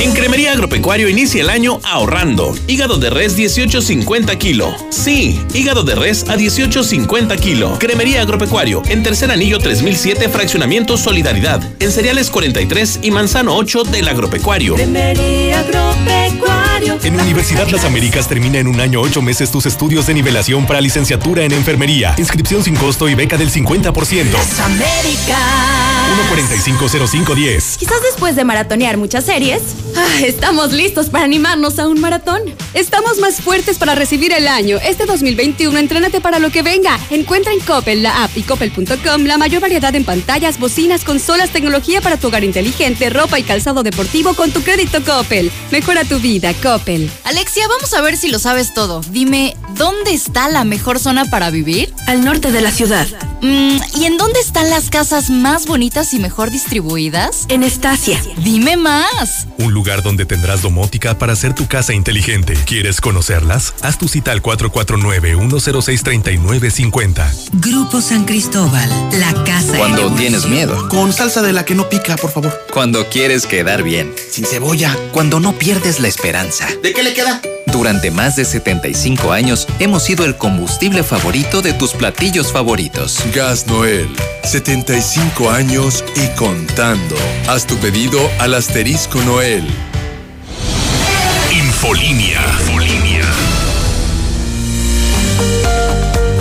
En Cremería Agropecuario inicia el año ahorrando. Hígado de res 18.50 kilo. Sí, hígado de res a 18.50 kilo. Cremería Agropecuario, en tercer anillo 3007, fraccionamiento Solidaridad. En cereales 43 y manzano 8 del Agropecuario. Cremería Agropecuario. En Universidad Las Américas termina en un año ocho meses tus estudios de nivelación para licenciatura en enfermería. Inscripción sin costo y beca del 50%. Las Américas. 1450510. Quizás después de maratonear muchas series, ah, estamos listos para animarnos a un maratón. Estamos más fuertes para recibir el año. Este 2021, entrénate para lo que venga. Encuentra en Coppel, la app y coppel.com la mayor variedad en pantallas, bocinas, consolas, tecnología para tu hogar inteligente, ropa y calzado deportivo con tu crédito Coppel. Mejora tu vida, Coppel. Alexia, vamos a ver si lo sabes todo. Dime, ¿dónde está la mejor zona para vivir? Al norte de la ciudad. Mm, ¿Y en dónde están las casas más bonitas y mejor distribuidas? En Estacia. Dime más. Un lugar donde tendrás domótica para hacer tu casa inteligente. ¿Quieres conocerlas? Haz tu cita al 449-106-3950. Grupo San Cristóbal, la casa. Cuando tienes miedo. Con salsa de la que no pica, por favor. Cuando quieres quedar bien. Sin cebolla. Cuando no pierdes la esperanza. ¿De qué le queda? Durante más de 75 años hemos sido el combustible favorito de tus platillos favoritos. Gas Noel, 75 años y contando. Haz tu pedido al asterisco Noel. Infolínea.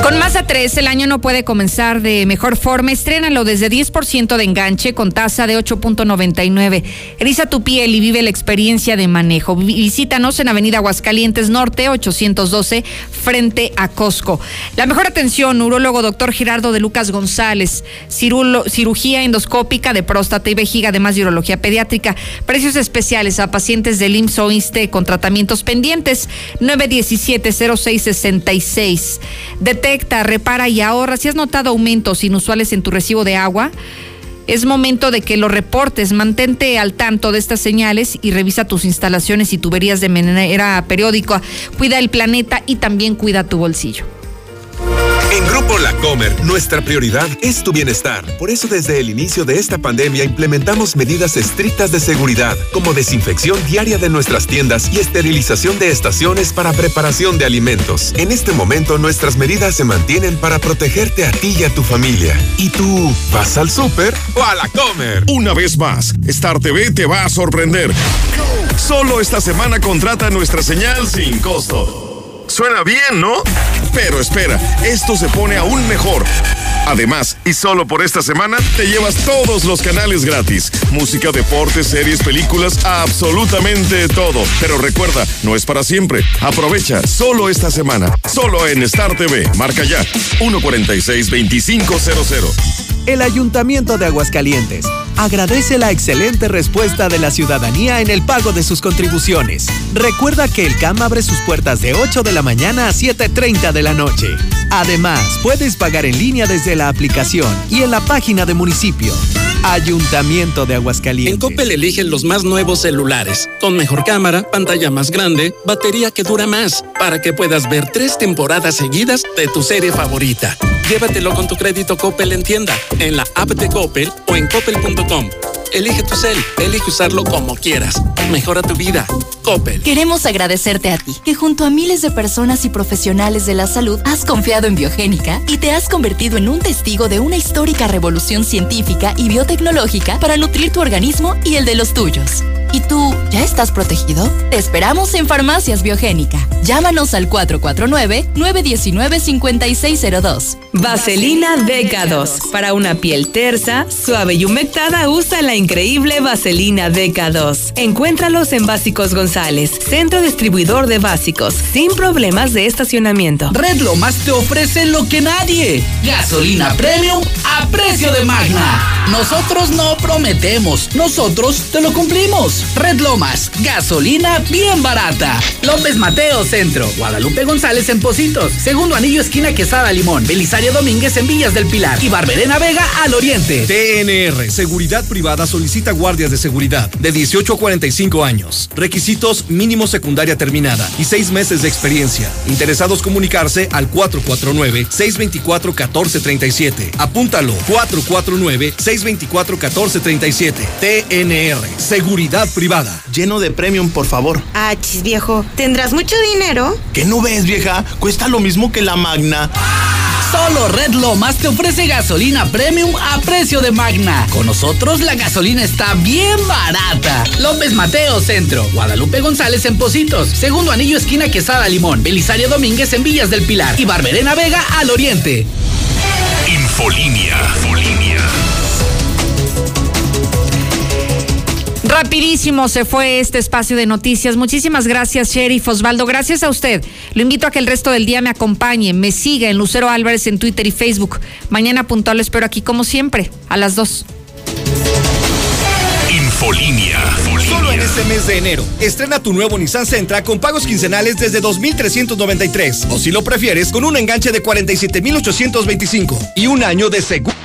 Con Mazda 3, el año no puede comenzar de mejor forma. Estrénalo desde 10% de enganche con tasa de 8.99. Eriza tu piel y vive la experiencia de manejo. Visítanos en Avenida Aguascalientes Norte, 812, frente a Costco. La mejor atención, urólogo doctor Gerardo de Lucas González. Cirugía endoscópica de próstata y vejiga, además de urología pediátrica. Precios especiales a pacientes del IMSS o ISSSTE con tratamientos pendientes. 917-0666. Repara y ahorra. Si has notado aumentos inusuales en tu recibo de agua, es momento de que lo reportes. Mantente al tanto de estas señales y revisa tus instalaciones y tuberías de manera periódica. Cuida el planeta y también cuida tu bolsillo. En Grupo La Comer, nuestra prioridad es tu bienestar. Por eso desde el inicio de esta pandemia implementamos medidas estrictas de seguridad, como desinfección diaria de nuestras tiendas y esterilización de estaciones para preparación de alimentos. En este momento nuestras medidas se mantienen para protegerte a ti y a tu familia. ¿Y tú vas al súper o a La Comer? Una vez más, Star TV te va a sorprender. Solo esta semana contrata nuestra señal sin costo. Suena bien, ¿no? Pero espera, esto se pone aún mejor. Además, y solo por esta semana, te llevas todos los canales gratis. Música, deportes, series, películas, absolutamente todo. Pero recuerda, no es para siempre. Aprovecha solo esta semana. Solo en Star TV. Marca ya. 146-2500. El Ayuntamiento de Aguascalientes agradece la excelente respuesta de la ciudadanía en el pago de sus contribuciones. Recuerda que el CAM abre sus puertas de 8 de la mañana a 7.30 de la noche. Además, puedes pagar en línea desde la aplicación y en la página de municipio. Ayuntamiento de Aguascalientes. En Coppel eligen los más nuevos celulares, con mejor cámara, pantalla más grande, batería que dura más, para que puedas ver tres temporadas seguidas de tu serie favorita. Llévatelo con tu crédito Coppel en tienda, en la app de Coppel o en coppel.com. Elige tu cel, elige usarlo como quieras. Mejora tu vida. Coppel. Queremos agradecerte a ti, que junto a miles de personas y profesionales de la salud has confiado en Biogénica y te has convertido en un testigo de una histórica revolución científica y biotecnológica para nutrir tu organismo y el de los tuyos. ¿Y tú ya estás protegido? Te esperamos en Farmacias Biogénica. Llámanos al 449-919-5602. Vaselina DK2. Para una piel tersa, suave y humectada, usa la increíble Vaselina DK2. Encuéntralos en Básicos González, centro distribuidor de básicos, sin problemas de estacionamiento. Red Lomas te ofrece lo que nadie. Gasolina premium a precio de magna. Nosotros no prometemos, nosotros te lo cumplimos. Red Lomas, gasolina bien barata. López Mateo Centro, Guadalupe González en Positos, Segundo Anillo esquina Quesada Limón, Belisario Domínguez en Villas del Pilar y Barberena Vega al Oriente. TNR, Seguridad Privada solicita guardias de seguridad de 18 a 45 años. Requisitos mínimo secundaria terminada y seis meses de experiencia. Interesados comunicarse al 449-624-1437. Apúntalo, 449-624-1437. TNR, Seguridad Privada. Lleno de premium, por favor. Ah, chis, viejo. ¿Tendrás mucho dinero? ¿Qué no ves, vieja? Cuesta lo mismo que la magna. Solo Red Lomas te ofrece gasolina premium a precio de magna. Con nosotros la gasolina está bien barata. López Mateo Centro, Guadalupe González en Positos, Segundo Anillo esquina Quesada Limón, Belisario Domínguez en Villas del Pilar y Barberena Vega al Oriente. Infolínea. Infolínea. Rapidísimo se fue este espacio de noticias. Muchísimas gracias, Sheriff Osvaldo. Gracias a usted. Lo invito a que el resto del día me acompañe, me siga en Lucero Álvarez en Twitter y Facebook. Mañana puntual espero aquí como siempre, a las 2. Infolínea. Infolinia. Solo en este mes de enero, estrena tu nuevo Nissan Sentra con pagos quincenales desde 2.393. O si lo prefieres, con un enganche de 47.825 y un año de seguro.